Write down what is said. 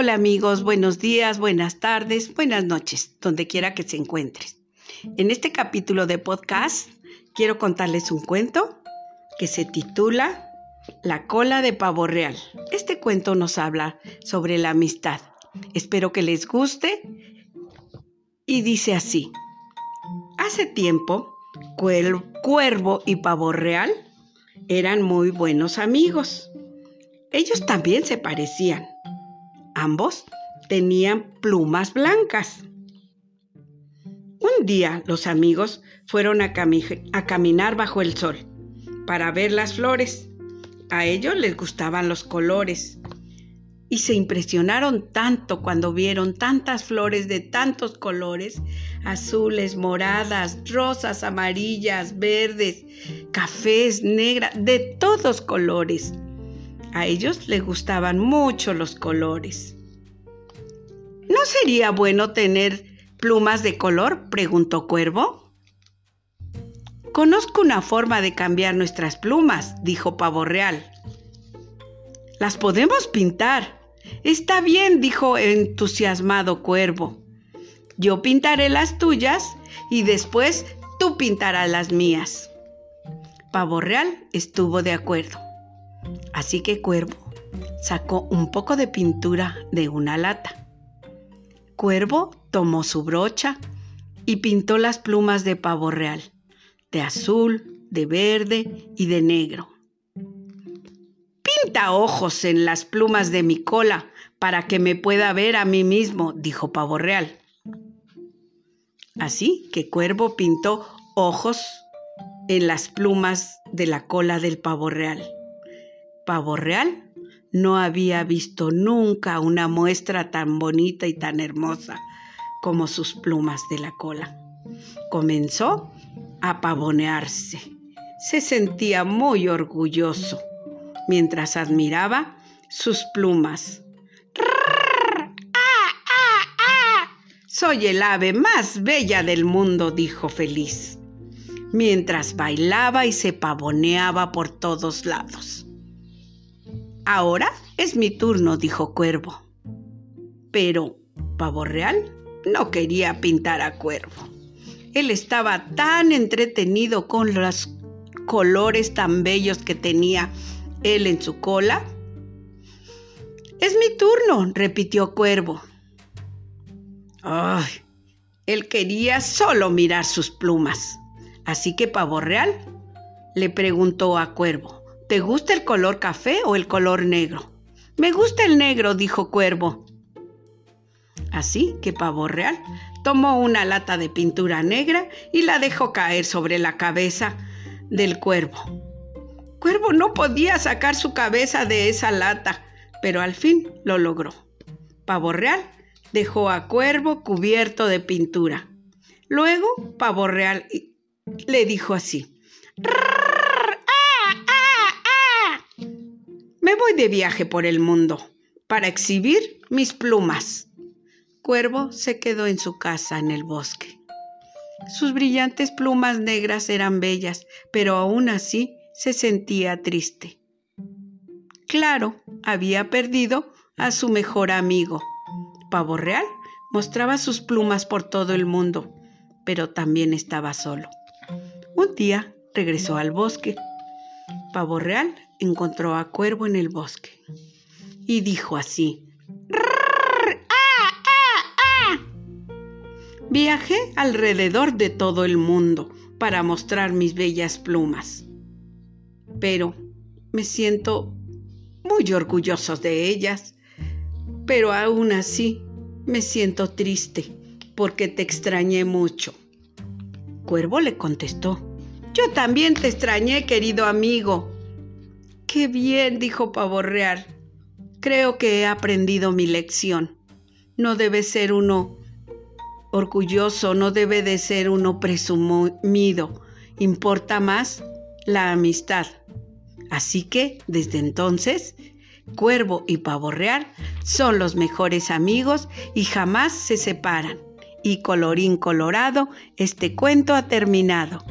Hola amigos, buenos días, buenas tardes, buenas noches, donde quiera que se encuentres. En este capítulo de podcast quiero contarles un cuento que se titula La cola de pavo real. Este cuento nos habla sobre la amistad. Espero que les guste y dice así. Hace tiempo, Cuervo y Pavo Real eran muy buenos amigos. Ellos también se parecían. Ambos tenían plumas blancas. Un día los amigos fueron a, caminar bajo el sol para ver las flores. A ellos les gustaban los colores y se impresionaron tanto cuando vieron tantas flores de tantos colores, azules, moradas, rosas, amarillas, verdes, cafés, negras, de todos colores. A ellos les gustaban mucho los colores. ¿No sería bueno tener plumas de color? preguntó Cuervo. Conozco una forma de cambiar nuestras plumas, dijo Pavo Real. Las podemos pintar. Está bien, dijo entusiasmado Cuervo. Yo pintaré las tuyas y después tú pintarás las mías. Pavo Real estuvo de acuerdo. Así que Cuervo sacó un poco de pintura de una lata. Cuervo tomó su brocha y pintó las plumas de pavo real, de azul, de verde y de negro. Pinta ojos en las plumas de mi cola para que me pueda ver a mí mismo, dijo Pavo Real. Así que Cuervo pintó ojos en las plumas de la cola del pavo real pavo real no había visto nunca una muestra tan bonita y tan hermosa como sus plumas de la cola. Comenzó a pavonearse. Se sentía muy orgulloso mientras admiraba sus plumas. Soy el ave más bella del mundo, dijo feliz, mientras bailaba y se pavoneaba por todos lados. Ahora es mi turno, dijo Cuervo. Pero Pavo Real no quería pintar a Cuervo. Él estaba tan entretenido con los colores tan bellos que tenía él en su cola. Es mi turno, repitió Cuervo. Ay, él quería solo mirar sus plumas. Así que Pavo Real le preguntó a Cuervo, ¿Te gusta el color café o el color negro? Me gusta el negro, dijo Cuervo. Así que Pavo Real tomó una lata de pintura negra y la dejó caer sobre la cabeza del cuervo. Cuervo no podía sacar su cabeza de esa lata, pero al fin lo logró. Pavo Real dejó a Cuervo cubierto de pintura. Luego Pavo Real le dijo así. Me voy de viaje por el mundo para exhibir mis plumas. Cuervo se quedó en su casa en el bosque. Sus brillantes plumas negras eran bellas, pero aún así se sentía triste. Claro, había perdido a su mejor amigo. Pavo Real mostraba sus plumas por todo el mundo, pero también estaba solo. Un día regresó al bosque. Pavo Real encontró a Cuervo en el bosque y dijo así, Viajé alrededor de todo el mundo para mostrar mis bellas plumas, pero me siento muy orgulloso de ellas, pero aún así me siento triste porque te extrañé mucho. Cuervo le contestó, yo también te extrañé, querido amigo, Qué bien, dijo Pavo Real. Creo que he aprendido mi lección. No debe ser uno orgulloso, no debe de ser uno presumido. Importa más la amistad. Así que, desde entonces, Cuervo y Pavo Real son los mejores amigos y jamás se separan. Y colorín colorado, este cuento ha terminado.